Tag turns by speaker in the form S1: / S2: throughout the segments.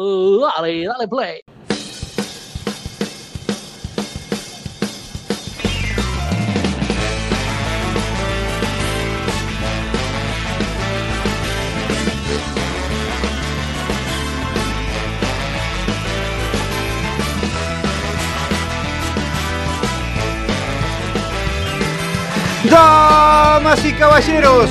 S1: Dale, dale play.
S2: Damas y caballeros,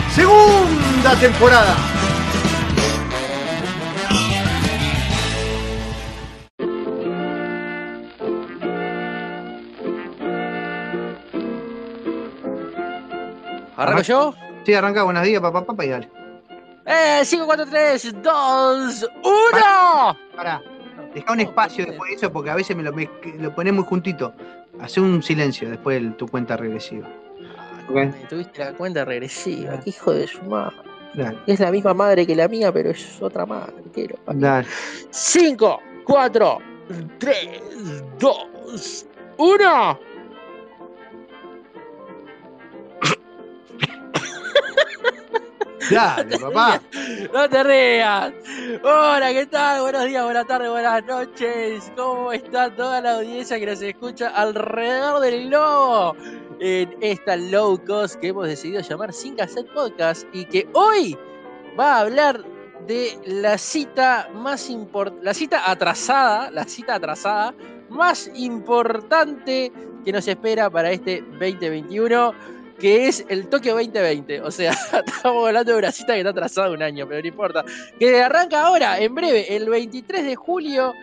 S2: segunda temporada.
S1: ¿Arranco yo?
S2: Sí, arranca, buenos días, papá, papá, y dale.
S1: ¡Eh! 5, 4, 3, 2, 1.
S2: Pará, deja un espacio después de eso porque a veces me lo, me- lo pones muy juntito. Hace un silencio después de tu cuenta regresiva. Ok.
S1: Me tuviste la cuenta regresiva, qué hijo de su madre.
S2: Dale,
S1: Es la misma madre que la mía, pero es otra madre. Quiero.
S2: dale.
S1: 5, 4, 3, 2, 1.
S2: Dale, papá.
S1: No te rías. Hola, ¿qué tal? Buenos días, buenas tardes, buenas noches. ¿Cómo está toda la audiencia que nos escucha alrededor del globo? En esta low cost que hemos decidido llamar Sin Cassette Podcast y que hoy va a hablar de la cita más importante, la cita atrasada, la cita atrasada más importante que nos espera para este 2021 que es el Tokio 2020. O sea, estamos hablando de una cita que está atrasada un año, pero no importa. Que arranca ahora, en breve, el 23 de julio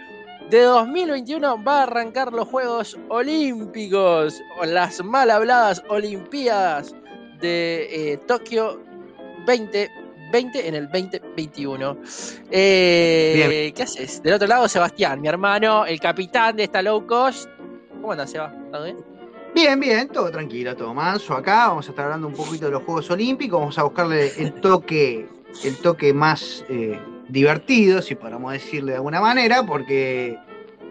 S1: de 2021 va a arrancar los Juegos Olímpicos, o las mal habladas Olimpiadas de eh, Tokio 2020 en el 2021. Eh. ¿Qué haces? Del otro lado, Sebastián, mi hermano, el capitán de esta low cost. ¿Cómo andas, Seba? ¿Todo bien?
S2: Bien, bien, todo tranquilo, todo manso acá. Vamos a estar hablando un poquito de los Juegos Olímpicos. Vamos a buscarle el toque, el toque más eh, divertido, si podemos decirle de alguna manera, porque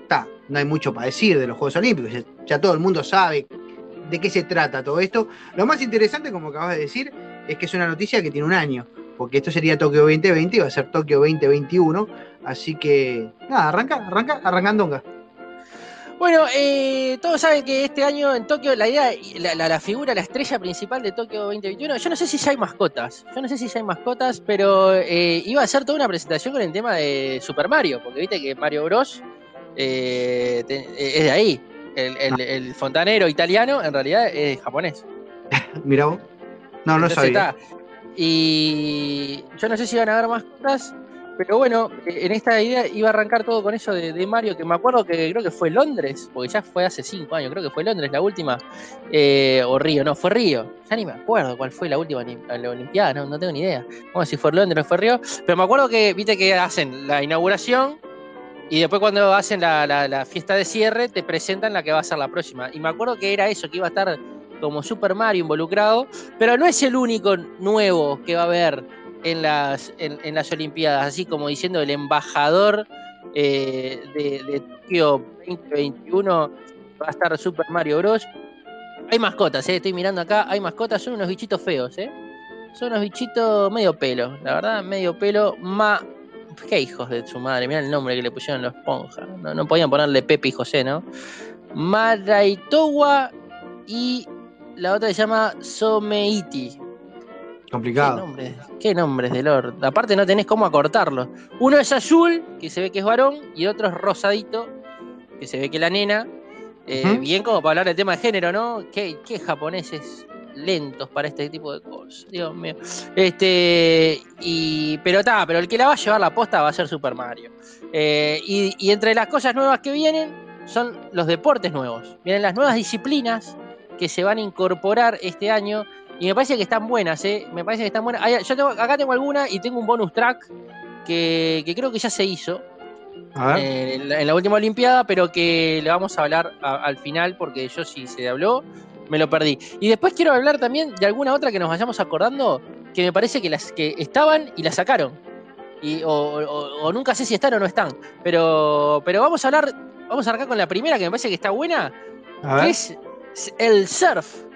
S2: ta, no hay mucho para decir de los Juegos Olímpicos. Ya, todo el mundo sabe de qué se trata todo esto. Lo más interesante, como acabas de decir, es que es una noticia que tiene un año, porque esto sería Tokio 2020 y va a ser Tokio 2021. Así que, nada, arranca, arranca, arrancandonga.
S1: Bueno, eh, todos saben que este año en Tokio la idea, la, la- la figura, la estrella principal de Tokio 2021, yo no sé si ya hay mascotas, yo no sé si ya hay mascotas, pero eh, iba a hacer toda una presentación con el tema de Super Mario, porque viste que Mario Bros. eh, te- eh, es de ahí. El, el- el fontanero italiano en realidad es japonés.
S2: Mira vos. No, no
S1: Entonces
S2: sabía.
S1: está. Y yo no sé si van a haber mascotas, pero bueno, eh, en esta idea iba a arrancar todo con eso de, Mario, que me acuerdo que creo que fue Londres, porque ya fue hace cinco años, creo que fue Londres la última, eh, o Río, no, fue Río, ya ni me acuerdo cuál fue la última la Olimpiada, no, no tengo ni idea. Vamos si fue Londres o fue Río, pero me acuerdo que, viste que hacen la inauguración y después cuando hacen la fiesta de cierre te presentan la que va a ser la próxima. Y me acuerdo que era eso, que iba a estar como Super Mario involucrado, pero no es el único nuevo que va a haber en las, en, las Olimpiadas, así como diciendo el embajador eh, de, Tokio 2021 va a estar Super Mario Bros. Hay mascotas, eh, estoy mirando acá, hay mascotas, son unos bichitos feos, ¿eh? Son unos bichitos medio pelo, la verdad, medio pelo, ma... Qué hijos de su madre, mirá el nombre que le pusieron los esponjas. No, no podían ponerle Pepe y José, ¿no? Maraitowa y la otra se llama Someiti. ¿Qué
S2: Complicado.
S1: nombres, qué nombres de Lord. Aparte no tenés cómo acortarlo. Uno es azul, que se ve que es varón, y otro es rosadito, que se ve que la nena, eh, bien como para hablar del tema de género, ¿no? ¿Qué, qué japoneses lentos para este tipo de cosas, Dios mío. Este, y, pero está, pero el que la va a llevar la posta va a ser Super Mario. Eh, y, y entre las cosas nuevas que vienen son los deportes nuevos. Vienen las nuevas disciplinas que se van a incorporar este año. Y me parece que están buenas, ¿eh? Me parece que están buenas. Hay- yo tengo, acá tengo alguna y tengo un bonus track que, que creo que ya se hizo
S2: A ver.
S1: eh, en, la, en la última Olimpiada, pero que le vamos a hablar a- al final porque yo si se habló, me lo perdí. Y después quiero hablar también de alguna otra que nos vayamos acordando que me parece que las que estaban y las sacaron. Y, o, o- o nunca sé si están o no están. Pero, pero vamos a hablar, vamos a arrancar con la primera que me parece que está buena, que es el surf.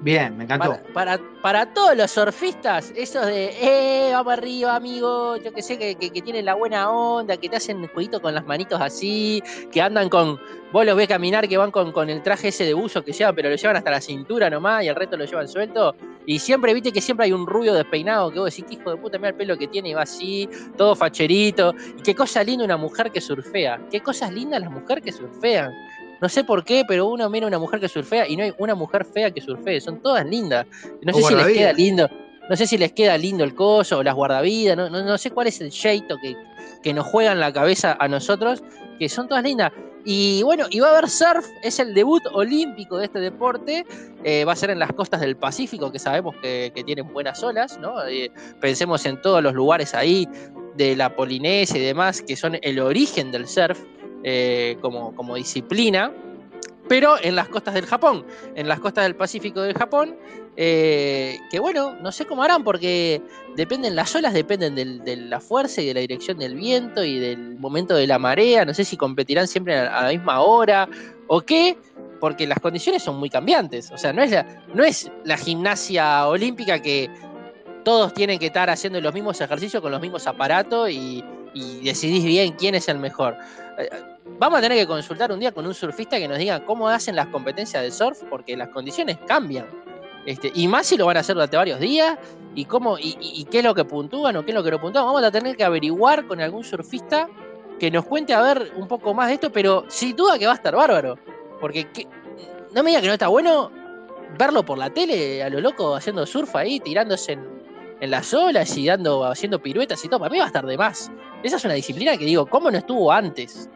S2: Bien, me encantó.
S1: Para, todos los surfistas, esos de, eh, vamos arriba, amigo, yo que sé, que, tienen la buena onda, que te hacen jueguito con las manitos así, que andan con, vos los ves caminar, que van con, con el traje ese de buzo que llevan, pero lo llevan hasta la cintura nomás y el resto lo llevan suelto. Y siempre, viste que siempre hay un rubio despeinado que vos decís, "Qué hijo de puta, mira el pelo que tiene y va así, todo facherito. Y qué cosa linda una mujer que surfea. Qué cosas lindas las mujeres que surfean. No sé por qué, pero uno mira una mujer que surfea y no hay una mujer fea que surfee. Son todas lindas. No sé si les queda lindo. No sé si les queda lindo el coso o las guardavidas. No, no, no sé cuál es el jeito que, que nos juega en la cabeza a nosotros, que son todas lindas. Y bueno, y va a haber surf, es el debut olímpico de este deporte. eh, va a ser en las costas del Pacífico, que sabemos que, que tienen buenas olas, ¿no? Eh, pensemos en todos los lugares ahí de la Polinesia y demás, que son el origen del surf eh, como, como disciplina, pero en las costas del Japón, en las costas del Pacífico del Japón, eh, que bueno, no sé cómo harán, porque dependen, las olas dependen de la fuerza y de la dirección del viento y del momento de la marea, no sé si competirán siempre a, la misma hora o qué, porque las condiciones son muy cambiantes, o sea, no es la, gimnasia olímpica que todos tienen que estar haciendo los mismos ejercicios con los mismos aparatos y decidís bien quién es el mejor. Eh, Vamos a tener que consultar un día con un surfista que nos diga cómo hacen las competencias de surf, porque las condiciones cambian. Este, y más si lo van a hacer durante varios días, y cómo, y, y- qué es lo que puntúan o qué es lo que no puntúan. Vamos a tener que averiguar con algún surfista que nos cuente a ver un poco más de esto, pero sin duda que va a estar bárbaro. Porque no me diga que no está bueno verlo por la tele a lo loco haciendo surf ahí, tirándose en, en las olas y dando, haciendo piruetas y todo. Para mí va a estar de más. Esa es una disciplina que digo, ¿cómo no estuvo antes?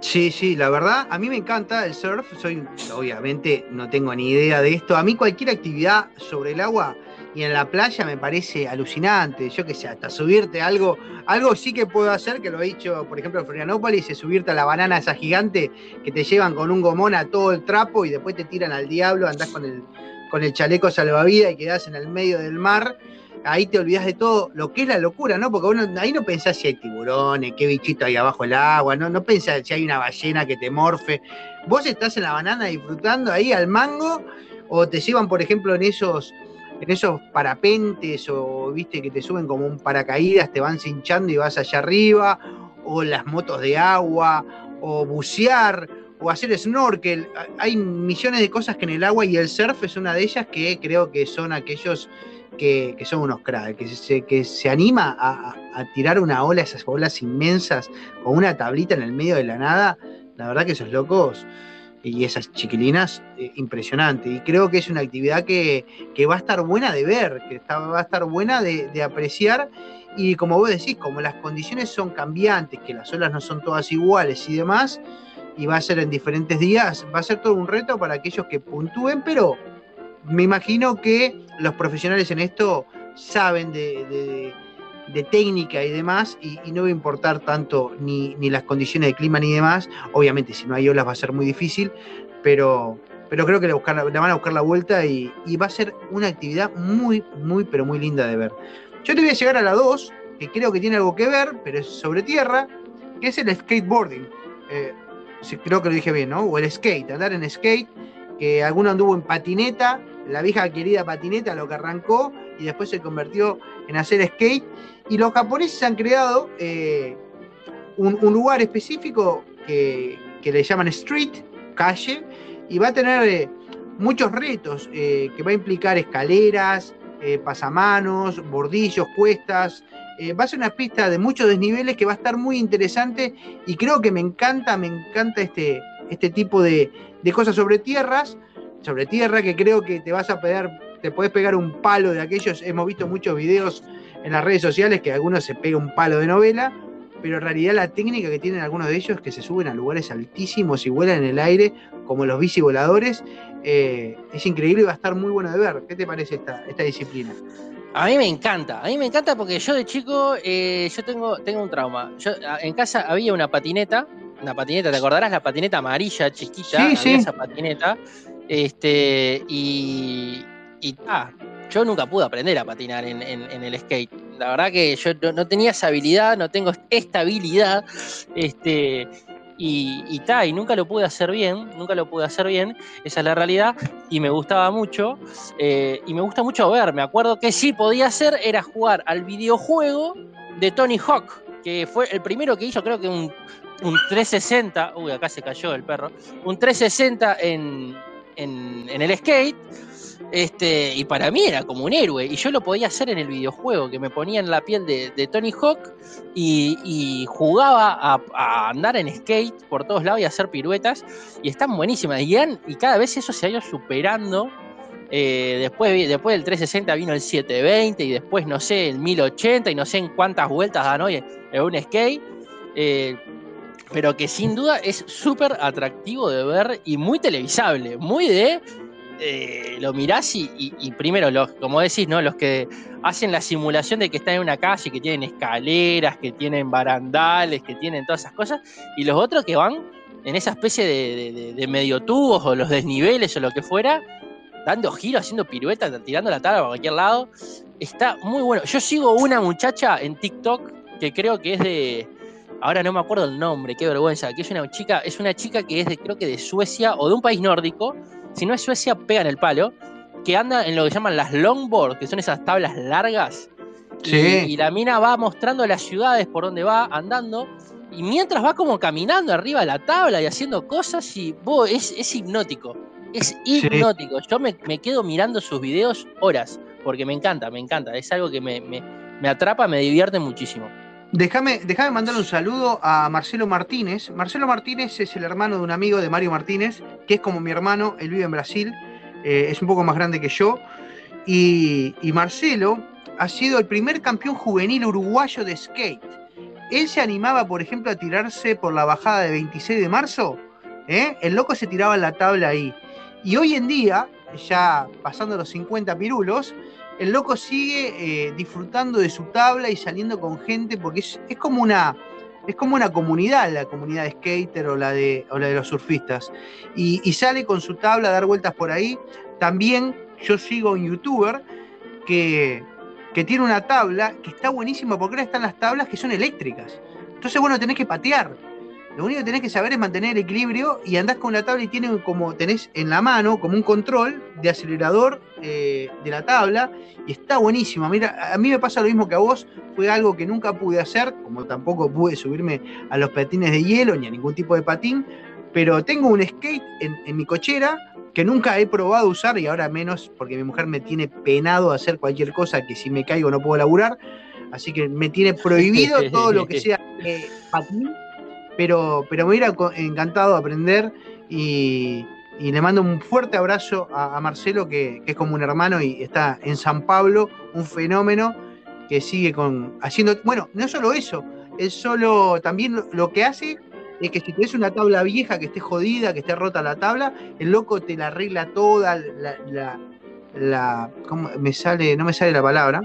S2: Sí, sí, la verdad, a mí me encanta el surf. Soy, obviamente, no tengo ni idea de esto. A mí cualquier actividad sobre el agua y en la playa me parece alucinante. Yo que sé, hasta subirte algo, algo sí que puedo hacer, que lo he hecho, por ejemplo, en Florianópolis, es subirte a la banana esa gigante que te llevan con un gomón a todo el trapo y después te tiran al diablo, andás con el, con el chaleco salvavidas y quedás en el medio del mar. Ahí te olvidás de todo lo que es la locura, ¿no? Porque ahí no pensás si hay tiburones, qué bichito hay abajo del agua, no, no pensás si hay una ballena que te morfe. Vos estás en la banana disfrutando ahí al mango, o te llevan, por ejemplo, en esos, en esos parapentes, o viste que te suben como un paracaídas, te van cinchando y vas allá arriba, o las motos de agua, o bucear, o hacer snorkel. Hay millones de cosas que en el agua y el surf es una de ellas que creo que son aquellos que, son unos cracks, que se, que se anima a, a- tirar una ola, esas olas inmensas, con una tablita en el medio de la nada. La verdad que esos locos y esas chiquilinas, eh, impresionante. Y creo que es una actividad que, que va a estar buena de ver, que está- va a estar buena de, de apreciar. Y como vos decís, como las condiciones son cambiantes, que las olas no son todas iguales y demás, y va a ser en diferentes días, va a ser todo un reto para aquellos que puntúen, pero me imagino que los profesionales en esto saben de, técnica y demás, y, no va a importar tanto ni, las condiciones de clima ni demás. Obviamente, si no hay olas va a ser muy difícil, pero, pero creo que le, buscar- le van a buscar la vuelta y, va a ser una actividad muy, muy, pero muy linda de ver. Yo te voy a llegar a la 2, que creo que tiene algo que ver, pero es sobre tierra, que es el skateboarding. Eh, creo que lo dije bien, ¿no? O el skate, andar en skate, que alguno anduvo en patineta, la vieja querida patineta, lo que arrancó y después se convirtió en hacer skate. Y los japoneses han creado eh, un, lugar específico que, que le llaman street, calle, y va a tener eh, muchos retos, eh, que va a implicar escaleras, pasamanos, bordillos, cuestas. Va a ser una pista de muchos desniveles que va a estar muy interesante y creo que me encanta, me encanta este, este tipo de, de cosas sobre tierras, sobre tierra que creo que te vas a pegar, te puedes pegar un palo de aquellos, hemos visto muchos videos en las redes sociales que algunos se pega un palo de novela, pero en realidad la técnica que tienen algunos de ellos es que se suben a lugares altísimos y vuelan en el aire, como los bici voladores, eh, es increíble y va a estar muy bueno de ver. ¿Qué te parece esta, esta disciplina?
S1: A mí me encanta, a mí me encanta porque yo de chico, eh, yo tengo, tengo un trauma. Yo, en casa había una patineta, una patineta, ¿te acordarás? La patineta amarilla, chiquita,
S2: Sí, sí.
S1: esa patineta. Este, y, y ah, yo nunca pude aprender a patinar en, en- el skate. La verdad que yo no, no tenía esa habilidad, no tengo esta habilidad. Este, y, y, ta, y nunca lo pude hacer bien, nunca lo pude hacer bien, esa es la realidad, y me gustaba mucho, eh, y me gusta mucho ver, me acuerdo que sí podía hacer era jugar al videojuego de Tony Hawk, que fue el primero que hizo, creo que un, un 360, uy, acá se cayó el perro, un 360 en, en, el skate, este, y para mí era como un héroe, y yo lo podía hacer en el videojuego, que me ponía en la piel de, Tony Hawk y, jugaba a, andar en skate por todos lados y hacer piruetas, y están buenísimas, y, cada vez eso se ha ido superando. eh, después, después del 360 vino el 720 y después no sé, el 1080 y no sé en cuántas vueltas dan hoy en un skate. eh, pero que sin duda es súper atractivo de ver y muy televisable, muy de eh, lo mirás y, primero, los, como decís, ¿no? Los que hacen la simulación de que están en una calle, que tienen escaleras, que tienen barandales, que tienen todas esas cosas, y los otros que van en esa especie de medio tubos o los desniveles o lo que fuera, dando giros, haciendo piruetas, tirando la tabla para cualquier lado. Está muy bueno. Yo sigo una muchacha en TikTok que creo que es de. Ahora no me acuerdo el nombre, qué vergüenza. Que es una chica, es una chica que es de, creo que de Suecia o de un país nórdico. Si no es Suecia, pega en el palo. Que anda en lo que llaman las longboard, que son esas tablas largas.
S2: Sí.
S1: Y, la mina va mostrando las ciudades por donde va andando. Y mientras va como caminando arriba de la tabla y haciendo cosas, y bo, es, es hipnótico. Es hipnótico. Yo me, me quedo mirando sus videos horas, porque me encanta, me encanta. Es algo que me, me- me atrapa, me divierte muchísimo.
S2: Déjame, déjame mandar un saludo a Marcelo Martínez. Marcelo Martínez es el hermano de un amigo de Mario Martínez, que es como mi hermano, él vive en Brasil, eh, es un poco más grande que yo. Y, Marcelo ha sido el primer campeón juvenil uruguayo de skate. Él se animaba, por ejemplo, a tirarse por la bajada de 26 de marzo. ¿eh? El loco se tiraba en la tabla ahí. Y hoy en día, ya pasando los 50 pirulos, el loco sigue eh, disfrutando de su tabla y saliendo con gente porque es, como una es como una comunidad, la comunidad de skater o la de, o la de los surfistas. Y, y sale con su tabla a dar vueltas por ahí. También yo sigo un youtuber que, que tiene una tabla que está buenísima porque ahora están las tablas que son eléctricas. Entonces, bueno, tenés que patear. Lo único que tenés que saber es mantener el equilibrio y andás con la tabla y tiene como tenés en la mano como un control de acelerador eh, de la tabla y está buenísimo. Mira, a mí me pasa lo mismo que a vos, fue algo que nunca pude hacer, como tampoco pude subirme a los patines de hielo ni a ningún tipo de patín, pero tengo un skate en, en mi cochera que nunca he probado usar y ahora menos porque mi mujer me tiene penado a hacer cualquier cosa que si me caigo no puedo laburar, así que me tiene prohibido todo lo que sea eh, patín pero, pero me hubiera encantado aprender y, le mando un fuerte abrazo a, Marcelo, que, es como un hermano y está en San Pablo, un fenómeno que sigue con haciendo. Bueno, no solo eso, es solo también lo, que hace es que si tienes una tabla vieja que esté jodida, que esté rota la tabla, el loco te la arregla toda, la, la, la- ¿cómo me sale? No me sale la palabra.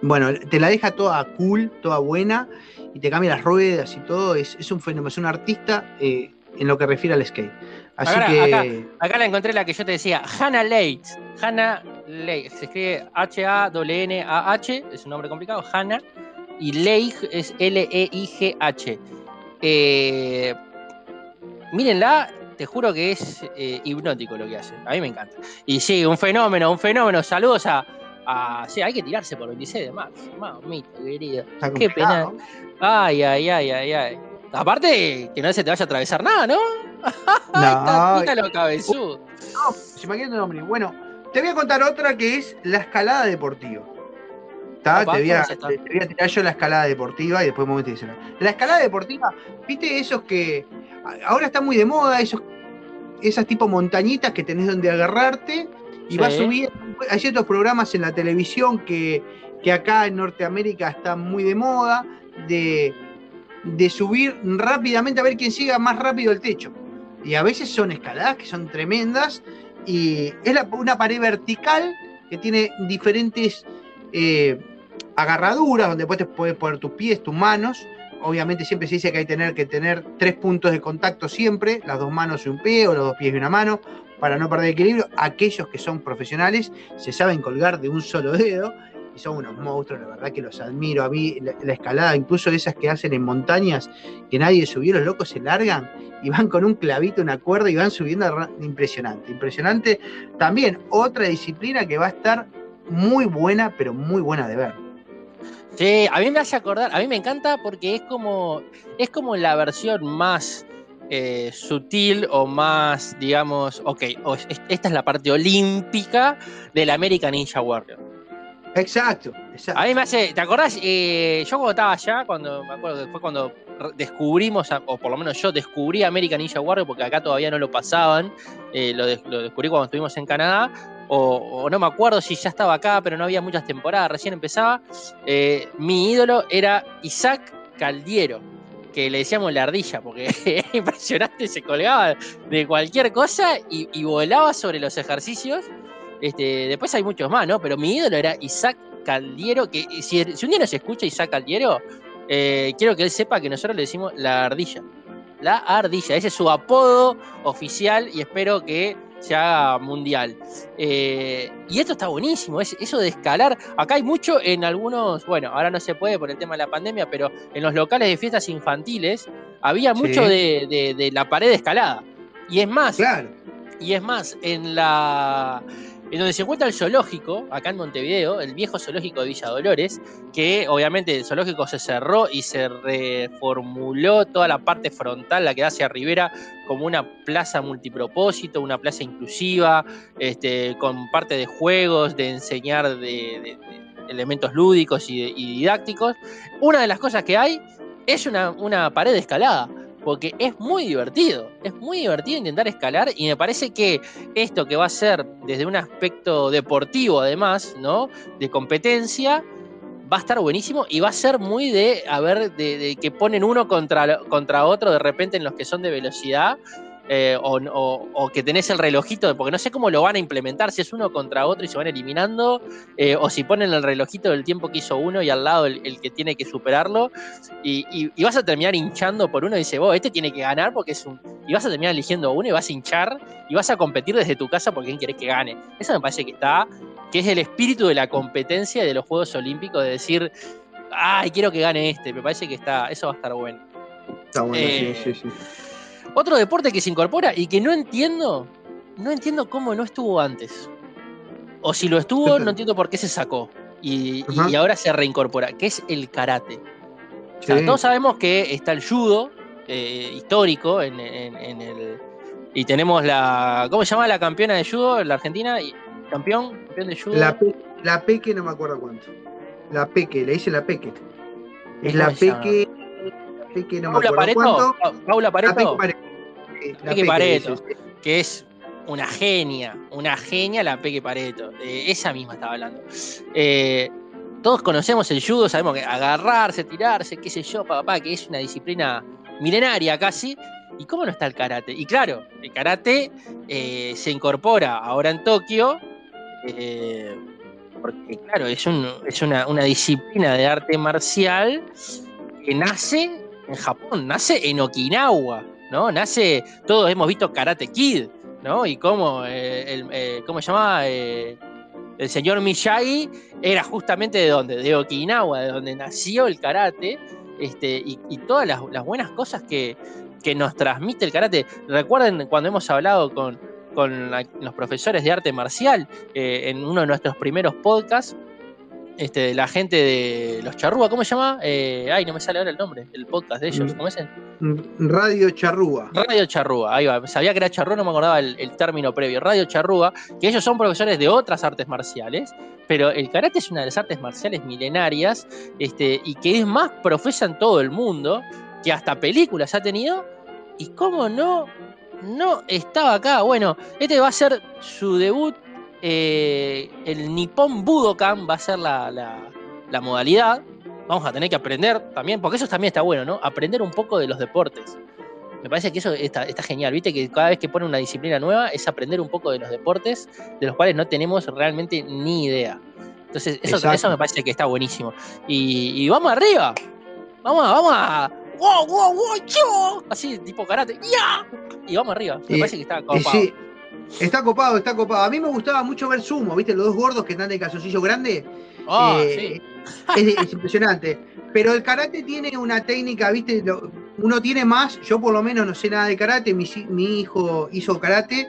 S2: Bueno, te la deja toda cool, toda buena, y te cambia las ruedas y todo. Es, es un fenómeno, es un artista eh, en lo que refiere al skate. Así
S1: Acá,
S2: que.
S1: acá. Acá la encontré la que yo te decía, Hannah Leitz. Hannah Leitz, se escribe H-A-N-A-H, es un nombre complicado, Hannah, y Leigh es L-E-I-G-H. Eh, mírenla, te juro que es eh, hipnótico lo que hace, a mí me encanta. Y sí, un fenómeno, un fenómeno, saludos a... a- sí, hay que tirarse por 26 de marzo, mamita querida. qué pena. Ay, ay, ay, ay, ay. Aparte, que no se te vaya a atravesar nada, ¿no?
S2: No,
S1: lo cabezudo.
S2: se me queda nombre. Bueno, te voy a contar otra que es la escalada deportiva. Te, voy a, tirar yo la escalada deportiva y después voy a decir. La escalada deportiva, viste esos que ahora está muy de moda, esos, esas tipo montañitas que tenés donde agarrarte y
S1: Sí.
S2: vas subiendo. Hay ciertos programas en la televisión que, que acá en Norteamérica están muy de moda, de, subir rápidamente a ver quién llega más rápido al techo. Y a veces son escaladas que son tremendas y es una pared vertical que tiene diferentes eh, agarraduras donde puedes poner tus pies, tus manos. Obviamente siempre se dice que hay tener que tener tres puntos de contacto siempre, las dos manos y un pie o los dos pies y una mano, para no perder equilibrio. Aquellos que son profesionales se saben colgar de un solo dedo y son unos monstruos, la verdad que los admiro. A mí la, la escalada, incluso esas que hacen en montañas, que nadie subió, los locos se largan y van con un clavito, una cuerda y van subiendo. Impresionante, impresionante. También otra disciplina que va a estar muy buena, pero muy buena de ver.
S1: Sí, a mí me hace acordar, a mí me encanta porque es como, es como la versión más eh, sutil o más, digamos, ok, esta es la parte olímpica del American Ninja Warrior.
S2: Exacto, exacto.
S1: A mí me hace, ¿te acordás? Eh, yo cuando estaba allá, cuando me acuerdo que fue cuando descubrimos, o por lo menos yo descubrí American Ninja Warrior, porque acá todavía no lo pasaban, eh, lo, des- lo descubrí cuando estuvimos en Canadá, o, o no me acuerdo si ya estaba acá, pero no había muchas temporadas, recién empezaba. Eh, mi ídolo era Isaac Caldiero, que le decíamos la ardilla, porque era impresionante, se colgaba de cualquier cosa y, y volaba sobre los ejercicios. Este, después hay muchos más, ¿no? Pero mi ídolo era Isaac Caldiero, que si, si un día nos escucha Isaac Caldiero, eh, quiero que él sepa que nosotros le decimos la ardilla. La ardilla, ese es su apodo oficial y espero que se haga mundial. Eh, y esto está buenísimo, es, eso de escalar. Acá hay mucho en algunos, bueno, ahora no se puede por el tema de la pandemia, pero en los locales de fiestas infantiles había
S2: Sí.
S1: mucho de, de- de la pared escalada. Y es más,
S2: Claro.
S1: y es más, en la. En donde se encuentra el zoológico, acá en Montevideo, el viejo zoológico de Villa Dolores, que obviamente el zoológico se cerró y se reformuló toda la parte frontal, la que da hacia Rivera, como una plaza multipropósito, una plaza inclusiva, este, con parte de juegos, de enseñar de, elementos lúdicos y, didácticos. Una de las cosas que hay es una, pared escalada porque es muy divertido, es muy divertido intentar escalar y me parece que esto que va a ser desde un aspecto deportivo además, ¿no? De competencia, va a estar buenísimo y va a ser muy de, a ver, de, que ponen uno contra, contra otro de repente en los que son de velocidad. Eh, o, o- o que tenés el relojito, porque no sé cómo lo van a implementar, si es uno contra otro y se van eliminando, eh, o si ponen el relojito del tiempo que hizo uno y al lado el, el que tiene que superarlo, y, y- y vas a terminar hinchando por uno y dice, vos, este tiene que ganar porque es un. Y vas a terminar eligiendo uno y vas a hinchar y vas a competir desde tu casa por quién querés que gane. Eso me parece que está, que es el espíritu de la competencia de los Juegos Olímpicos, de decir, ay, quiero que gane este. Me parece que está, eso va a estar bueno.
S2: Está bueno,
S1: Eh,
S2: sí, sí, sí.
S1: Otro deporte que se incorpora y que no entiendo, no entiendo cómo no estuvo antes. O si lo estuvo, no entiendo por qué se sacó. Y, ahora se reincorpora, que es el karate. O sea,
S2: Sí.
S1: todos sabemos que está el judo eh, histórico en, en- en el. Y tenemos la. ¿Cómo se llama la campeona de judo? La Argentina. Y- Campeón, campeón de judo.
S2: La, pe- la Peque no me acuerdo cuánto. La Peque, le dice la Peque. Es
S1: ¿Cómo
S2: la? Peque. La Peque no me
S1: Paula
S2: acuerdo
S1: Pareto.
S2: cuánto.
S1: Paula
S2: La
S1: Pareto.
S2: Peque Pareto.
S1: Peque Pareto.
S2: sí.
S1: que es una genia, una genia la Peque Pareto. De esa misma estaba hablando. Eh, todos conocemos el judo, sabemos que agarrarse, tirarse, qué sé yo, papá, que es una disciplina milenaria casi. ¿Y cómo no está el karate? Y claro, el karate eh, se incorpora ahora en Tokio, eh, porque claro, es, un- es una, una disciplina de arte marcial que nace en Japón, nace en Okinawa, Nace, todos hemos visto Karate Kid, ¿no? Y cómo, eh, el, eh, ¿cómo se llama? Eh, el señor Miyagi era justamente de donde, de Okinawa, de donde nació el karate, este, y, todas las, buenas cosas que, que nos transmite el karate. Recuerden cuando hemos hablado con, con los profesores de arte marcial eh, en uno de nuestros primeros podcasts, este, la gente de los Charrúa, ¿cómo se llama? Eh, ay, no me sale ahora el nombre, el podcast de ellos,
S2: Mm.
S1: ¿cómo es?
S2: Radio Charrúa.
S1: Radio Charrúa, ahí va, sabía que era Charrúa, no me acordaba el, el término previo. Radio Charrúa, que ellos son profesores de otras artes marciales, pero el karate es una de las artes marciales milenarias este, y que es más profesa en todo el mundo, que hasta películas ha tenido, y cómo no, no estaba acá. Bueno, este va a ser su debut, eh, el Nippon Budokan va a ser la, la- la modalidad. Vamos a tener que aprender también, porque eso también está bueno, ¿no? Aprender un poco de los deportes. Me parece que eso está, está genial, viste que cada vez que pone una disciplina nueva es aprender un poco de los deportes de los cuales no tenemos realmente ni idea. Entonces, eso, me parece que está buenísimo. Y, y vamos arriba. Vamos, a- vamos a. ¡Wow, wow, wow! yo! Así, tipo karate. ¡Ya! Y vamos arriba. Me parece que está copado.
S2: sí, está copado, está copado. A mí me gustaba mucho ver sumo, ¿viste? Los dos gordos que están de calzoncillo grande.
S1: Ah,
S2: Eh,
S1: sí.
S2: es, es impresionante. Pero el karate tiene una técnica, ¿viste? Lo- uno tiene más, yo por lo menos no sé nada de karate, mi, mi hijo hizo karate,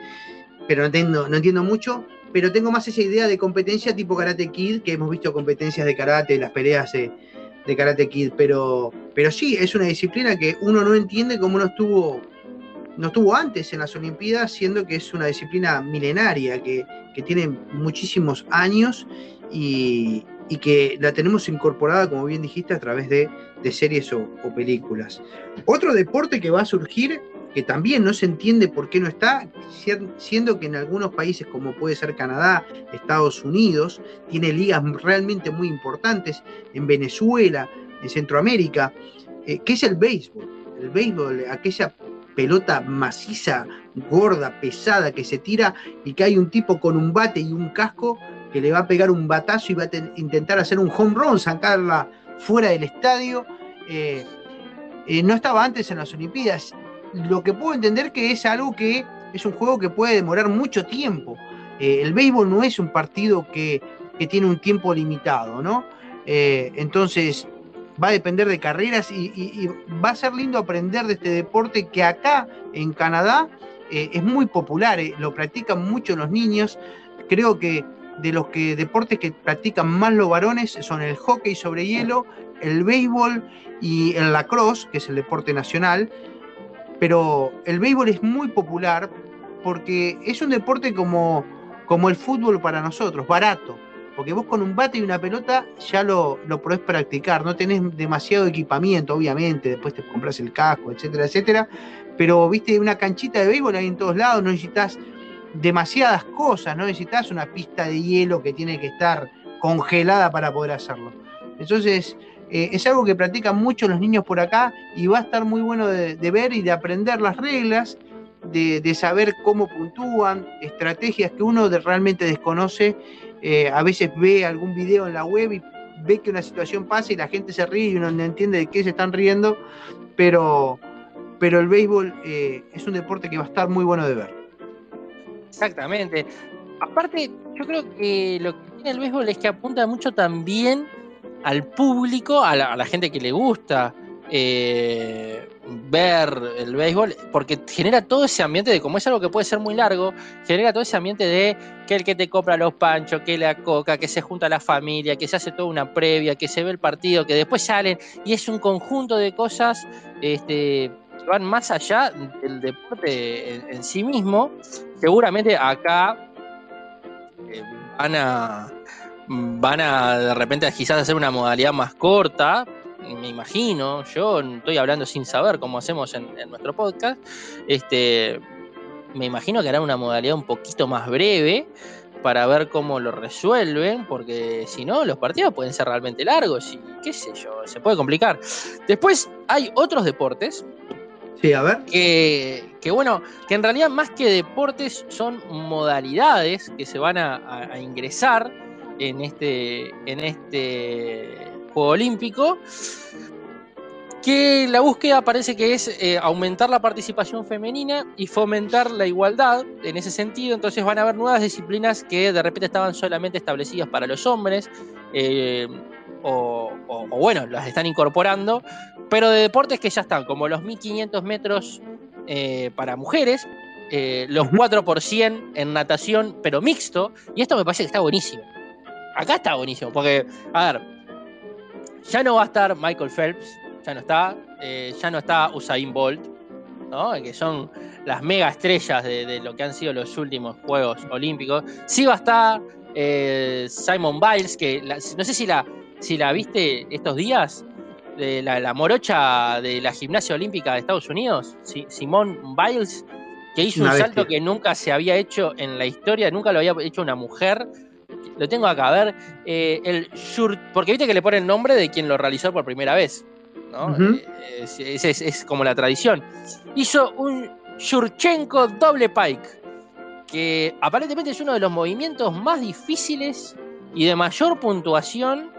S2: pero no entiendo, no entiendo mucho, pero tengo más esa idea de competencia tipo Karate Kid, que hemos visto competencias de karate, las peleas de, de Karate Kid, pero, pero sí, es una disciplina que uno no entiende cómo no estuvo, no estuvo antes en las Olimpiadas, siendo que es una disciplina milenaria, que, que tiene muchísimos años y, y que la tenemos incorporada, como bien dijiste, a través de, de series o, películas. Otro deporte que va a surgir, que también no se entiende por qué no está, si- siendo que en algunos países como puede ser Canadá, Estados Unidos, tiene ligas realmente muy importantes, en Venezuela, en Centroamérica, eh, que es el béisbol. El béisbol, aquella pelota maciza, gorda, pesada, que se tira y que hay un tipo con un bate y un casco que le va a pegar un batazo y va a ten- intentar hacer un home run, sacarla fuera del estadio. Eh, eh, no estaba antes en las Olimpiadas. Lo que puedo entender que es algo que es un juego que puede demorar mucho tiempo. Eh, el béisbol no es un partido que, tiene un tiempo limitado, ¿no? Entonces va a depender de carreras y, va a ser lindo aprender de este deporte que acá en Canadá eh, es muy popular, eh, lo practican mucho los niños. Creo que de los que deportes que practican más los varones son el hockey sobre hielo, el béisbol y el lacrosse, que es el deporte nacional. Pero el béisbol es muy popular porque es un deporte como, como el fútbol para nosotros, barato. Porque vos con un bate y una pelota ya lo, lo podés practicar, no tenés demasiado equipamiento, obviamente, después te compras el casco, etcétera, etcétera. Pero, viste, una canchita de béisbol ahí en todos lados, no necesitas demasiadas cosas, no necesitas una pista de hielo que tiene que estar congelada para poder hacerlo. Entonces, eh, es algo que practican mucho los niños por acá y va a estar muy bueno de, ver y de aprender las reglas, de, de saber cómo puntúan, estrategias que uno realmente desconoce. Eh, a veces ve algún video en la web y ve que una situación pasa y la gente se ríe y uno no entiende de qué se están riendo, pero, pero el béisbol eh, es un deporte que va a estar muy bueno de ver.
S1: Exactamente. Aparte, yo creo que lo que tiene el béisbol es que apunta mucho también al público, a la, a la gente que le gusta eh, ver el béisbol, porque genera todo ese ambiente de, como es algo que puede ser muy largo, genera todo ese ambiente de que el que te compra los panchos, que la coca, que se junta la familia, que se hace toda una previa, que se ve el partido, que después salen, y es un conjunto de cosas este, que van más allá del deporte en, sí mismo. Seguramente acá eh, van a van a de repente quizás hacer una modalidad más corta, me imagino, yo estoy hablando sin saber cómo hacemos en, en nuestro podcast, este, me imagino que harán una modalidad un poquito más breve para ver cómo lo resuelven, porque si no, los partidos pueden ser realmente largos y qué sé yo, se puede complicar. Después hay otros deportes
S2: Sí, a ver.
S1: que, que, bueno, que en realidad más que deportes son modalidades que se van a, a- a ingresar en este, en este Juego Olímpico, que la búsqueda parece que es eh, aumentar la participación femenina y fomentar la igualdad en ese sentido, entonces van a haber nuevas disciplinas que de repente estaban solamente establecidas para los hombres, eh, o, o- o bueno, las están incorporando, pero de deportes que ya están, como los 1500 metros eh, para mujeres, los
S2: Ujú.
S1: 4 por 100 en natación, pero mixto, y esto me parece que está buenísimo. acá está buenísimo, porque, a ver, ya no va a estar Michael Phelps, ya no está, eh, ya no está Usain Bolt, ¿no? que son las mega estrellas de, lo que han sido los últimos Juegos Olímpicos. Sí va a estar eh, Simon Biles, que no sé si la, si la viste estos días, de la, morocha de la gimnasia olímpica de Estados Unidos, Simon Biles, que hizo un salto que nunca se había hecho en la historia, nunca lo había hecho una mujer. Lo tengo acá, a ver, eh, el porque viste que le pone el nombre de quien lo realizó por primera vez. ¿no? Eh, es, como la tradición. Hizo un Shurchenko doble pike, que aparentemente es uno de los movimientos más difíciles y de mayor puntuación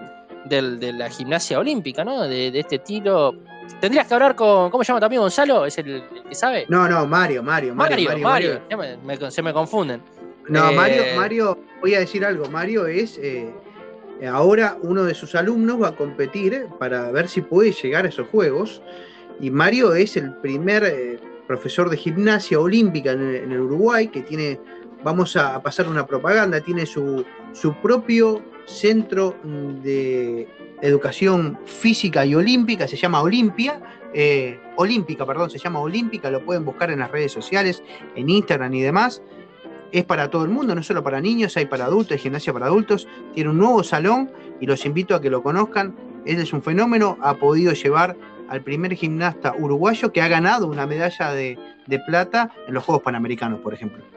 S1: de la gimnasia olímpica, ¿no? De, este tiro. Tendrías que hablar con. ¿Cómo se llama también Gonzalo? ¿Es el, que sabe?
S2: No, no, Mario, Mario,
S1: Mario. Mario, se me confunden.
S2: No, Mario, eh, Mario, voy a decir algo. Mario es. Eh, ahora uno de sus alumnos va a competir para ver si puede llegar a esos juegos. Y Mario es el primer eh, profesor de gimnasia olímpica en el, Uruguay que tiene. Vamos a pasar una propaganda, tiene su, su propio centro de educación física y olímpica, se llama Olimpia, eh, Olímpica, perdón, se llama Olímpica, lo pueden buscar en las redes sociales, en Instagram y demás. Es para todo el mundo, no solo para niños, hay para adultos, hay gimnasia para adultos. Tiene un nuevo salón y los invito a que lo conozcan. Él es un fenómeno, ha podido llevar al primer gimnasta uruguayo que ha ganado una medalla de plata en los Juegos Panamericanos, por ejemplo.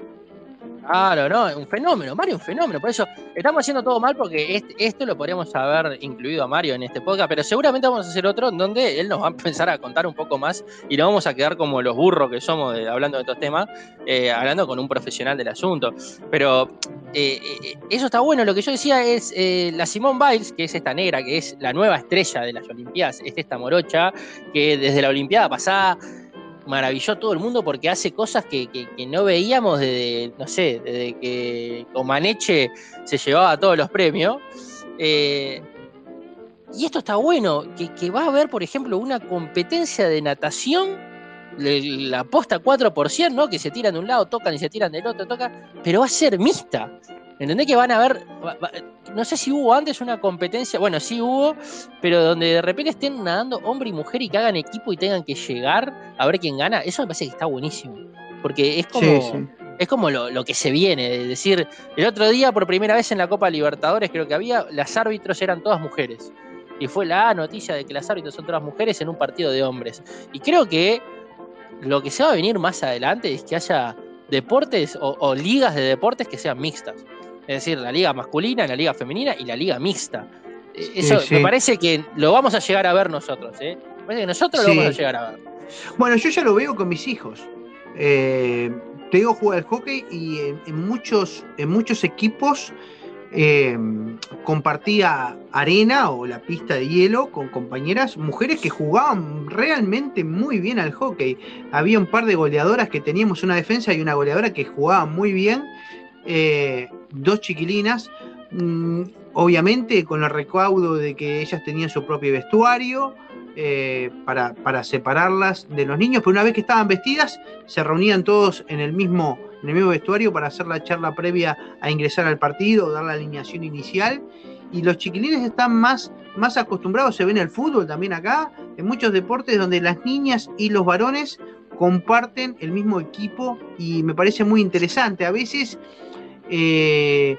S1: Claro, no, un fenómeno, Mario, un fenómeno. Por eso estamos haciendo todo mal porque esto lo podríamos haber incluido a Mario en este podcast, pero seguramente vamos a hacer otro donde él nos va a empezar a contar un poco más y no vamos a quedar como los burros que somos hablando de estos temas, eh, hablando con un profesional del asunto. Pero eh, eh, eso está bueno. Lo que yo decía es la Simone Biles, que es esta negra, que es la nueva estrella de las Olimpiadas, es esta morocha que desde la Olimpiada pasada maravilló a todo el mundo porque hace cosas que, no veíamos desde, no sé, desde que Comaneche se llevaba todos los premios. Eh, y esto está bueno, que, va a haber, por ejemplo, una competencia de natación, la posta 4%, ¿no? Que se tiran de un lado, tocan y se tiran del otro, tocan, pero va a ser mixta. ¿Entendés que van a ver? No sé si hubo antes una competencia, bueno, sí hubo, pero donde de repente estén nadando hombre y mujer y que hagan equipo y tengan que llegar a ver quién gana, eso me parece que está buenísimo. Porque es como, Es como lo, que se viene, es decir, el otro día, por primera vez en la Copa Libertadores, creo que había, las árbitros eran todas mujeres. Y fue la noticia de que las árbitros son todas mujeres en un partido de hombres. Y creo que lo que se va a venir más adelante es que haya deportes o ligas de deportes que sean mixtas. Es decir, la liga masculina, la liga femenina y la liga mixta. Eh, eso me parece que lo vamos a llegar a ver nosotros. ¿eh? Me parece que nosotros lo vamos a llegar a ver.
S2: Bueno, yo ya lo veo con mis hijos. Eh, te digo jugar al hockey y en, muchos, en muchos equipos eh, compartía arena o la pista de hielo con compañeras, mujeres que jugaban realmente muy bien al hockey. Había un par de goleadoras que teníamos una defensa y una goleadora que jugaban muy bien eh, dos chiquilinas, mm, obviamente con el recaudo de que ellas tenían su propio vestuario eh, para, separarlas de los niños, pero una vez que estaban vestidas, se reunían todos en el mismo, en el mismo vestuario para hacer la charla previa a ingresar al partido, dar la alineación inicial. Y los chiquilines están más, más acostumbrados, se ve en el fútbol también acá, en muchos deportes donde las niñas y los varones comparten el mismo equipo y me parece muy interesante. A veces eh,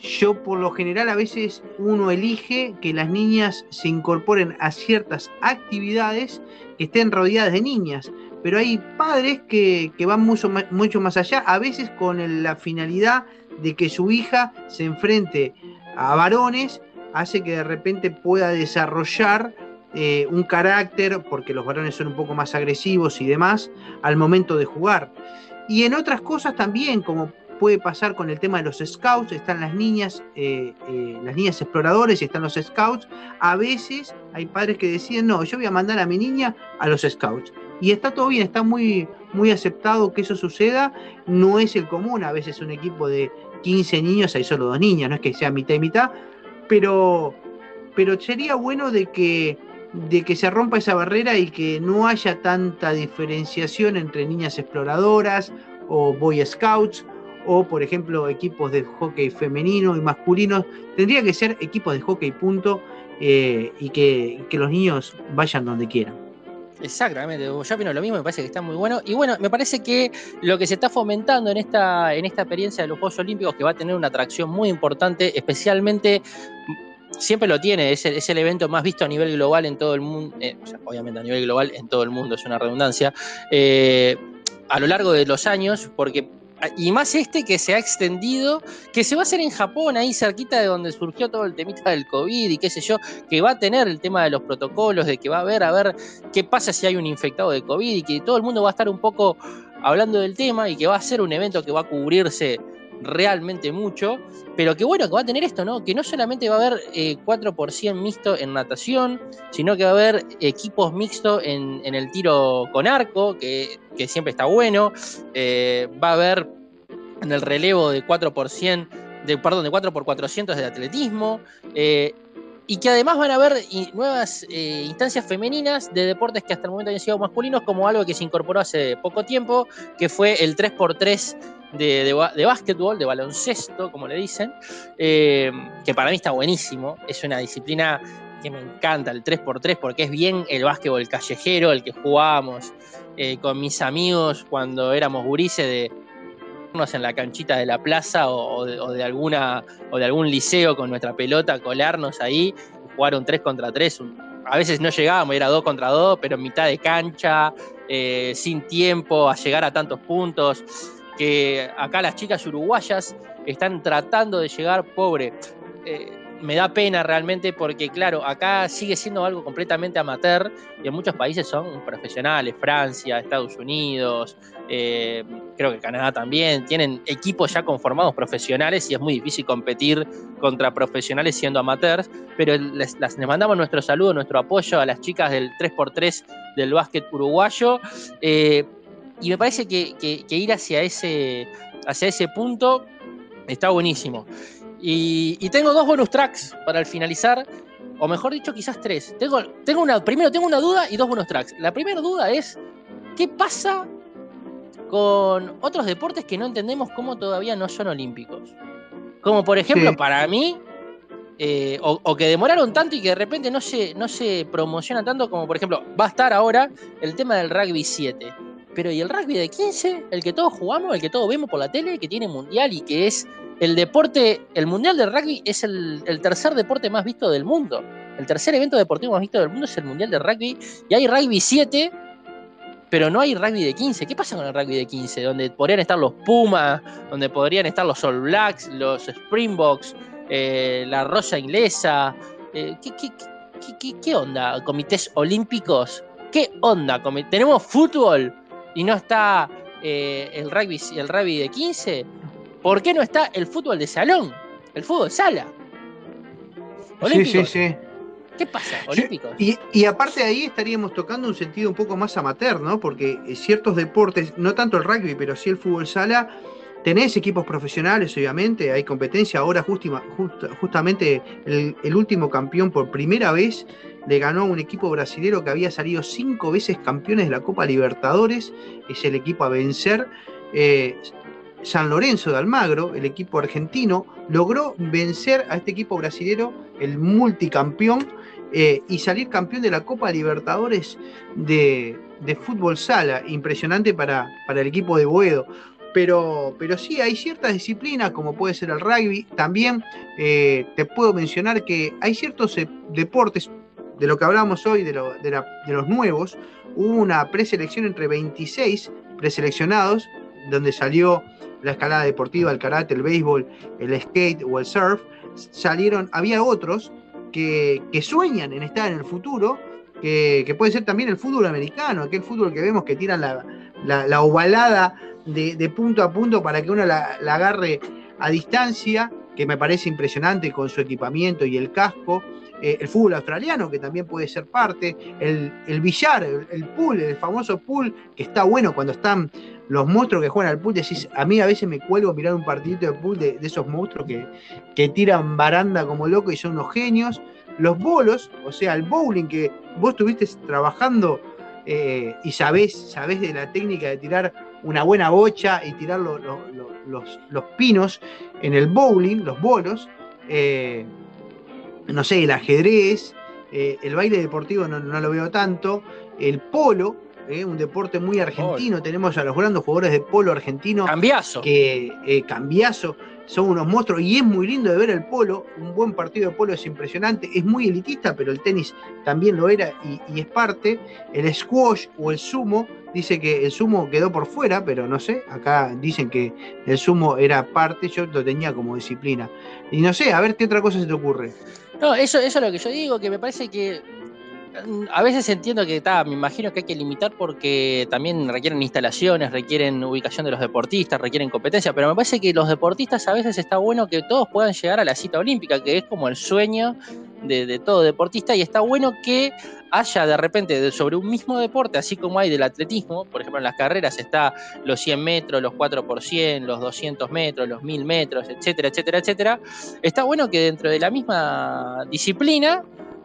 S2: yo por lo general a veces uno elige que las niñas se incorporen a ciertas actividades que estén rodeadas de niñas, pero hay padres que, van mucho, mucho más allá, a veces con la finalidad de que su hija se enfrente a varones, hace que de repente pueda desarrollar eh, un carácter, porque los varones son un poco más agresivos y demás, al momento de jugar. Y en otras cosas también, como puede pasar con el tema de los scouts, están las niñas, eh, eh, las niñas exploradores y están los scouts. A veces hay padres que deciden, no, yo voy a mandar a mi niña a los scouts. Y está todo bien, está muy, muy aceptado que eso suceda. No es el común, a veces un equipo de 15 niños hay solo dos niñas, no es que sea mitad y mitad, pero, pero sería bueno de que, de que se rompa esa barrera y que no haya tanta diferenciación entre niñas exploradoras o boy scouts o por ejemplo equipos de hockey femenino y masculino. Tendría que ser equipos de hockey punto eh, y que, que los niños vayan donde quieran.
S1: Exactamente, yo opino lo mismo, me parece que está muy bueno. Y bueno, me parece que lo que se está fomentando en esta, en esta experiencia de los Juegos Olímpicos, que va a tener una atracción muy importante, especialmente, siempre lo tiene, es el, es el evento más visto a nivel global en todo el mundo, eh, obviamente a nivel global en todo el mundo, es una redundancia, eh, a lo largo de los años, porque y más este que se ha extendido, que se va a hacer en Japón, ahí cerquita de donde surgió todo el temita del COVID y qué sé yo, que va a tener el tema de los protocolos, de que va a ver a ver qué pasa si hay un infectado de COVID y que todo el mundo va a estar un poco hablando del tema y que va a ser un evento que va a cubrirse realmente mucho, pero que bueno que va a tener esto, ¿no? Que no solamente va a haber 4 por 100 mixto en natación, sino que va a haber equipos mixtos en, el tiro con arco, que, siempre está bueno, eh, va a haber en el relevo de 4 por 100, de, perdón, de 4 por 400 de atletismo, eh, y que además van a haber nuevas eh, instancias femeninas de deportes que hasta el momento habían sido masculinos, como algo que se incorporó hace poco tiempo, que fue el 3x3 de, de, básquetbol, de baloncesto, como le dicen, que para mí está buenísimo. Es una disciplina que me encanta, el 3x3, porque es bien el básquetbol callejero, el que jugábamos eh, con mis amigos cuando éramos gurises de en la canchita de la plaza o, de, alguna o de algún liceo con nuestra pelota, colarnos ahí, jugar un 3 contra 3. a veces no llegábamos, era 2 contra 2, pero en mitad de cancha, eh, sin tiempo, a llegar a tantos puntos que acá las chicas uruguayas están tratando de llegar pobre. Eh, me da pena realmente porque, claro, acá sigue siendo algo completamente amateur y en muchos países son profesionales, Francia, Estados Unidos, eh, creo que Canadá también, tienen equipos ya conformados profesionales y es muy difícil competir contra profesionales siendo amateurs, pero les, mandamos nuestro saludo, nuestro apoyo a las chicas del 3x3 del básquet uruguayo. Eh, y me parece que, ir hacia ese, hacia ese punto está buenísimo. Y, tengo dos bonus tracks para el finalizar, o mejor dicho, quizás tres. Tengo, tengo una, primero tengo una duda y dos bonus tracks. La primera duda es, ¿qué pasa con otros deportes que no entendemos cómo todavía no son olímpicos? Como por ejemplo, para mí, eh, o, que demoraron tanto y que de repente no se, no se promociona tanto como por ejemplo, va a estar ahora el tema del rugby 7 pero ¿y el rugby de 15? El que todos jugamos, el que todos vemos por la tele, que tiene mundial y que es el deporte, el mundial de rugby es el, tercer deporte más visto del mundo. El tercer evento deportivo más visto del mundo es el mundial de rugby y hay rugby 7, pero no hay rugby de 15. ¿Qué pasa con el rugby de 15? Donde podrían estar los Pumas, donde podrían estar los All Blacks, los Springboks, eh, la Rosa Inglesa. Eh, ¿qué, onda? ¿Comités olímpicos? ¿Qué onda? ¿Tenemos fútbol? y no está eh, el, rugby, el rugby de 15? ¿Por qué no está el fútbol de salón? El fútbol sala.
S2: ¿Olímpicos? Sí, sí, sí.
S1: ¿Qué pasa? Olímpicos.
S2: Y, aparte de ahí estaríamos tocando un sentido un poco más amateur, ¿no? Porque eh, ciertos deportes, no tanto el rugby, pero sí el fútbol sala, tenés equipos profesionales, obviamente, hay competencia. Ahora justamente el, el, último campeón por primera vez le ganó a un equipo brasilero que había salido cinco veces campeones de la Copa Libertadores, es el equipo a vencer. Eh, San Lorenzo de Almagro, el equipo argentino, logró vencer a este equipo brasilero, el multicampeón, eh, y salir campeón de la Copa Libertadores de, fútbol sala. Impresionante para, el equipo de Boedo. Pero, sí, hay ciertas disciplinas, como puede ser el rugby. También eh, te puedo mencionar que hay ciertos deportes, de lo que hablamos hoy, de, los nuevos, hubo una preselección entre 26 preseleccionados, donde salió la escalada deportiva, el karate, el béisbol, el skate o el surf. Salieron, había otros que, sueñan en estar en el futuro, que, puede ser también el fútbol americano, aquel fútbol que vemos que tiran la, ovalada de, punto a punto para que uno la, la agarre a distancia, que me parece impresionante con su equipamiento y el casco. Eh, el fútbol australiano, que también puede ser parte, el, billar, el, pool, el famoso pool, que está bueno cuando están los monstruos que juegan al pool. Decís, a mí a veces me cuelgo mirar un partidito de pool de, esos monstruos que, que tiran baranda como loco y son unos genios. Los bolos, o sea, el bowling que vos estuviste trabajando eh, y sabés, sabés de la técnica de tirar una buena bocha y tirar los los, pinos en el bowling, los bolos, eh, no sé, el ajedrez, eh, el baile deportivo no, no, lo veo tanto, el polo, eh, un deporte muy argentino, tenemos a los grandes jugadores de polo argentino.
S1: Cambiazo.
S2: Que, eh, cambiazo, son unos monstruos y es muy lindo de ver el polo, un buen partido de polo es impresionante, es muy elitista, pero el tenis también lo era y, y es parte, el squash o el sumo, dice que el sumo quedó por fuera, pero no sé, acá dicen que el sumo era parte, yo lo tenía como disciplina. Y no sé, a ver qué otra cosa se te ocurre.
S1: No, eso, eso es lo que yo digo, que me parece que a veces entiendo que está, me imagino que hay que limitar porque también requieren instalaciones, requieren ubicación de los deportistas, requieren competencia, pero me parece que los deportistas a veces está bueno que todos puedan llegar a la cita olímpica, que es como el sueño de, todo deportista, y está bueno que haya de repente sobre un mismo deporte, así como hay del atletismo, por ejemplo en las carreras está los 100 metros, los 4 por 100, los 200 metros, los 1000 metros, etcétera, etcétera, etcétera, está bueno que dentro de la misma disciplina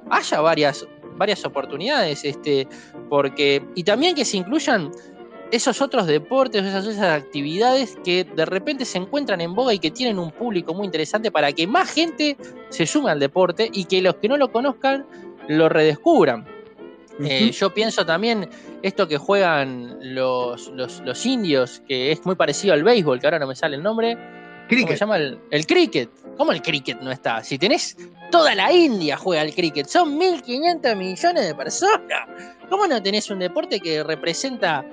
S1: haya varias, varias oportunidades, este, porque, y también que se incluyan esos otros deportes, esas, esas actividades que de repente se encuentran en boga y que tienen un público muy interesante para que más gente se sume al deporte y que los que no lo conozcan lo redescubran. Eh, yo pienso también esto que juegan los, los, los, indios, que es muy parecido al béisbol, que ahora no me sale el nombre.
S2: Cricket.
S1: ¿Cómo se llama el, el, cricket? ¿Cómo el cricket no está? Si tenés toda la India juega al cricket, son 1.500 millones de personas. ¿Cómo no tenés un deporte que representa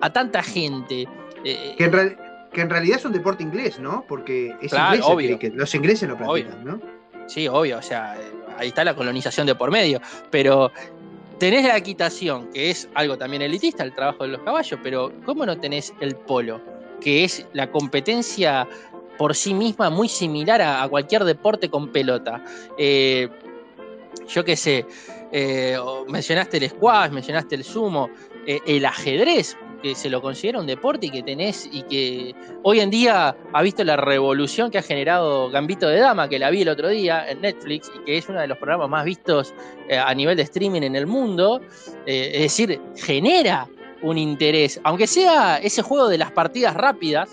S1: a tanta gente?
S2: Eh, que, en real, que, en realidad es un deporte inglés, ¿no? Porque es
S1: claro,
S2: inglés
S1: obvio.
S2: el cricket. Los ingleses lo practican,
S1: obvio.
S2: ¿no?
S1: Sí, obvio, o sea, ahí está la colonización de por medio, pero tenés la equitación, que es algo también elitista, el trabajo de los caballos, pero ¿cómo no tenés el polo? Que es la competencia por sí misma muy similar a, cualquier deporte con pelota. Eh, yo qué sé, eh, mencionaste el squash, mencionaste el sumo, eh, el ajedrez, que se lo considera un deporte y que tenés y que hoy en día ha visto la revolución que ha generado Gambito de Dama, que la vi el otro día en Netflix y que es uno de los programas más vistos eh, a nivel de streaming en el mundo. Es decir, genera un interés, aunque sea ese juego de las partidas rápidas,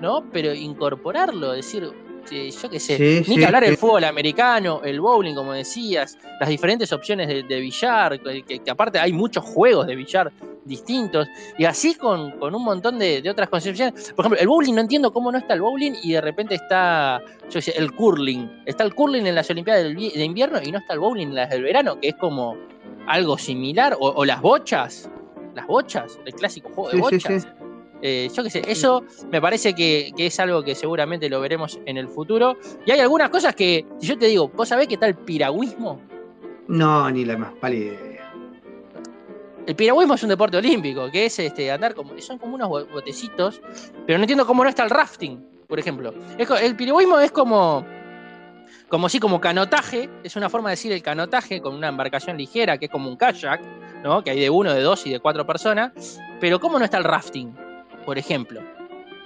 S1: ¿no? Pero incorporarlo, decir, yo qué sé,
S2: Sí,
S1: ni
S2: sí,
S1: que hablar
S2: sí.
S1: del fútbol americano, el bowling, como decías, las diferentes opciones de, de billar, que, que- que aparte hay muchos juegos de billar distintos, y así con, con un montón de, de otras concepciones. Por ejemplo, el bowling, no entiendo cómo no está el bowling y de repente está, yo qué sé, el curling. Está el curling en las Olimpiadas del de invierno y no está el bowling en las del verano, que es como algo similar, o, o las bochas, las bochas, el clásico juego de bochas. Eh, yo qué sé, eso me parece que, que, es algo que seguramente lo veremos en el futuro. Y hay algunas cosas que, si yo te digo, ¿vos sabés qué tal piragüismo?
S2: No, ni la más pálida idea.
S1: El piragüismo es un deporte olímpico, que es este, andar como. Son como unos botecitos, pero no entiendo cómo no está el rafting, por ejemplo. Es, el piragüismo es como. Como sí, como canotaje, es una forma de decir el canotaje con una embarcación ligera, que es como un kayak, ¿no? Que hay de uno, de dos y de cuatro personas. Pero ¿cómo no está el rafting, por ejemplo?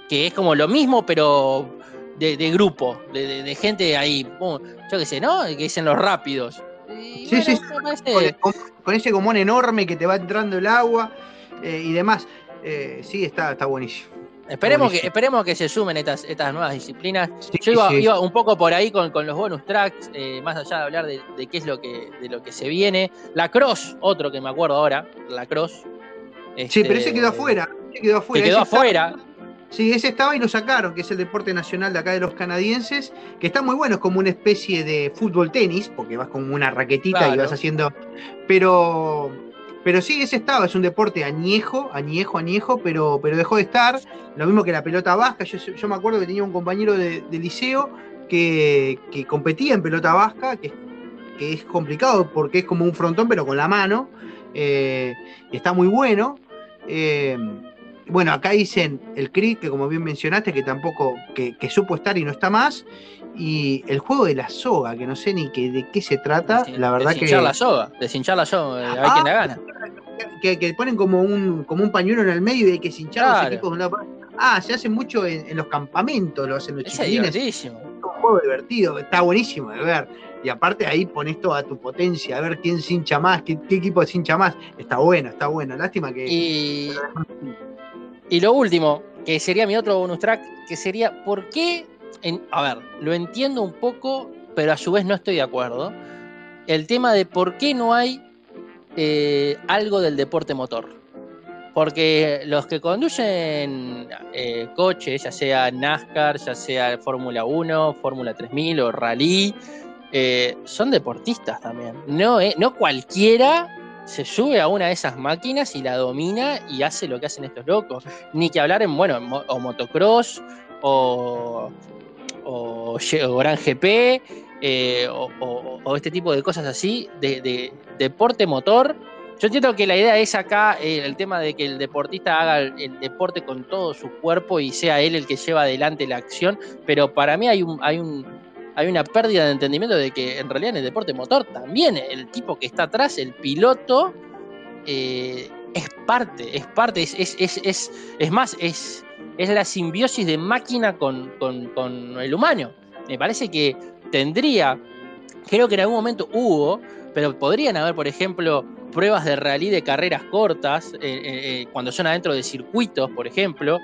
S1: Que es como lo mismo, pero de, de grupo, de, de, de, gente ahí, yo qué sé, ¿no? Que dicen los rápidos.
S2: Y sí, bueno, sí, parece... con, con, ese gomón enorme que te va entrando el agua eh, y demás. Eh, sí, está, está buenísimo.
S1: Esperemos que, esperemos que se sumen estas, estas nuevas disciplinas. Sí, Yo iba, sí. iba, un poco por ahí con, con los bonus tracks, eh, más allá de hablar de, de, qué es lo que, de lo que se viene. La Cross, otro que me acuerdo ahora, la Cross.
S2: Este, sí, pero ese quedó afuera. Ese quedó afuera.
S1: Se quedó afuera.
S2: Estaba, sí, ese estaba y lo sacaron, que es el deporte nacional de acá de los canadienses, que está muy bueno, es como una especie de fútbol tenis, porque vas con una raquetita claro. y vas haciendo. Pero pero sí, ese estaba, es un deporte añejo, añejo, añejo, pero, pero dejó de estar. Lo mismo que la pelota vasca. Yo, yo me acuerdo que tenía un compañero de, de liceo que, que, competía en pelota vasca, que, que, es complicado porque es como un frontón, pero con la mano. Eh, está muy bueno. Eh, bueno, acá dicen el CRIC, que como bien mencionaste, que tampoco, que, que, supo estar y no está más. Y el juego de la soga, que no sé ni que, de qué se trata,
S1: de,
S2: la verdad
S1: de
S2: que.
S1: la soga, desinchar la soga, a ver ah, quién la gana.
S2: Que, que, ponen como un, como un pañuelo en el medio y hay que cinchar claro. los equipos. De una... Ah, se hace mucho en, en, los campamentos, lo hacen los
S1: es
S2: chiquilines. Es un juego divertido, está buenísimo de ver. Y aparte ahí pones toda tu potencia, a ver quién cincha más, qué, equipo cincha más. Está bueno, está bueno. Lástima que.
S1: Y, y lo último, que sería mi otro bonus track, que sería, ¿por qué? a ver, lo entiendo un poco, pero a su vez no estoy de acuerdo. El tema de por qué no hay eh, algo del deporte motor. Porque los que conducen eh, coches, ya sea NASCAR, ya sea Fórmula 1, Fórmula 3000 o Rally, eh, son deportistas también. No, no cualquiera se sube a una de esas máquinas y la domina y hace lo que hacen estos locos. Ni que hablar en, bueno, o motocross o, o, Gran GP o, este tipo de cosas así, de deporte motor yo entiendo que la idea es acá eh, el tema de que el deportista haga el, deporte con todo su cuerpo y sea él el que lleva adelante la acción, pero para mí hay un, hay un hay una pérdida de entendimiento de que en realidad en el deporte motor también el tipo que está atrás, el piloto, eh, es parte, es parte, es, es, es, es, más, es, es la simbiosis de máquina con, con, con el humano. Me parece que tendría, creo que en algún momento hubo, pero podrían haber, por ejemplo, pruebas de rally de carreras cortas, eh, eh, eh, cuando son adentro de circuitos, por ejemplo.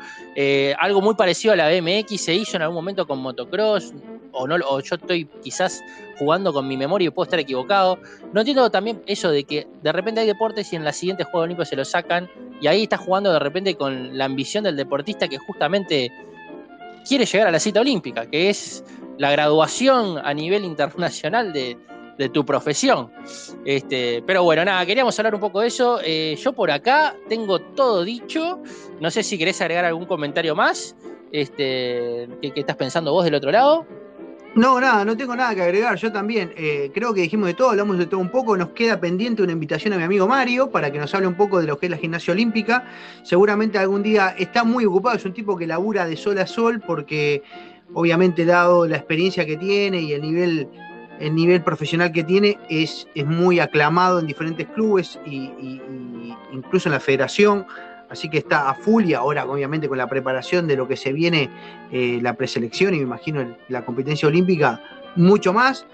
S1: algo muy parecido a la BMX se hizo en algún momento con motocross, o, no, o yo estoy quizás jugando con mi memoria y puedo estar equivocado. No entiendo también eso de que de repente hay deportes y en la siguiente Juegos Olímpicos se lo sacan, y ahí está jugando de repente con la ambición del deportista que justamente quiere llegar a la cita olímpica, que es la graduación a nivel internacional de, de tu profesión. Este, pero bueno, nada, queríamos hablar un poco de eso. Eh, yo por acá tengo todo dicho. No sé si querés agregar algún comentario más. Este, ¿qué, estás pensando vos del otro lado?
S2: No, nada, no tengo nada que agregar. Yo también eh, creo que dijimos de todo, hablamos de todo un poco. Nos queda pendiente una invitación a mi amigo Mario para que nos hable un poco de lo que es la gimnasia olímpica. Seguramente algún día está muy ocupado, es un tipo que labura de sol a sol porque obviamente dado la experiencia que tiene y el nivel el nivel profesional que tiene es, es muy aclamado en diferentes clubes y, incluso en la federación, así que está a full y ahora obviamente con la preparación de lo que se viene, eh, la preselección y me imagino la competencia olímpica, mucho más.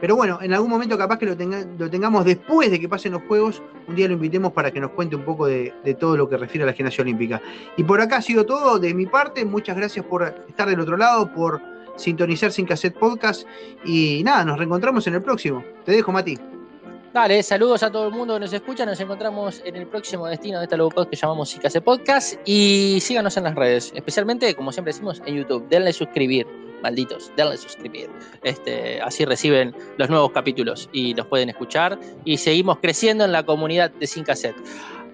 S2: Pero bueno, en algún momento capaz que lo, lo, tengamos después de que pasen los Juegos, un día lo invitemos para que nos cuente un poco de, de, todo lo que refiere a la gimnasia olímpica. Y por acá ha sido todo de mi parte, muchas gracias por estar del otro lado, por sintonizar sin cassette podcast. Y nada, nos reencontramos en el próximo. Te dejo, Mati.
S1: Dale, saludos a todo el mundo que nos escucha. Nos encontramos en el próximo destino de esta logo que llamamos Sin Podcast. Y síganos en las redes, especialmente, como siempre decimos, en YouTube. Denle suscribir, malditos, denle suscribir. Este, así reciben los nuevos capítulos y los pueden escuchar. Y seguimos creciendo en la comunidad de Sin Cassette.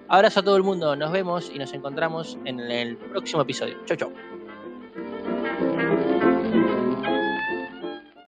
S1: Abrazo a todo el mundo, nos vemos y nos encontramos en el próximo episodio. Chau, chau.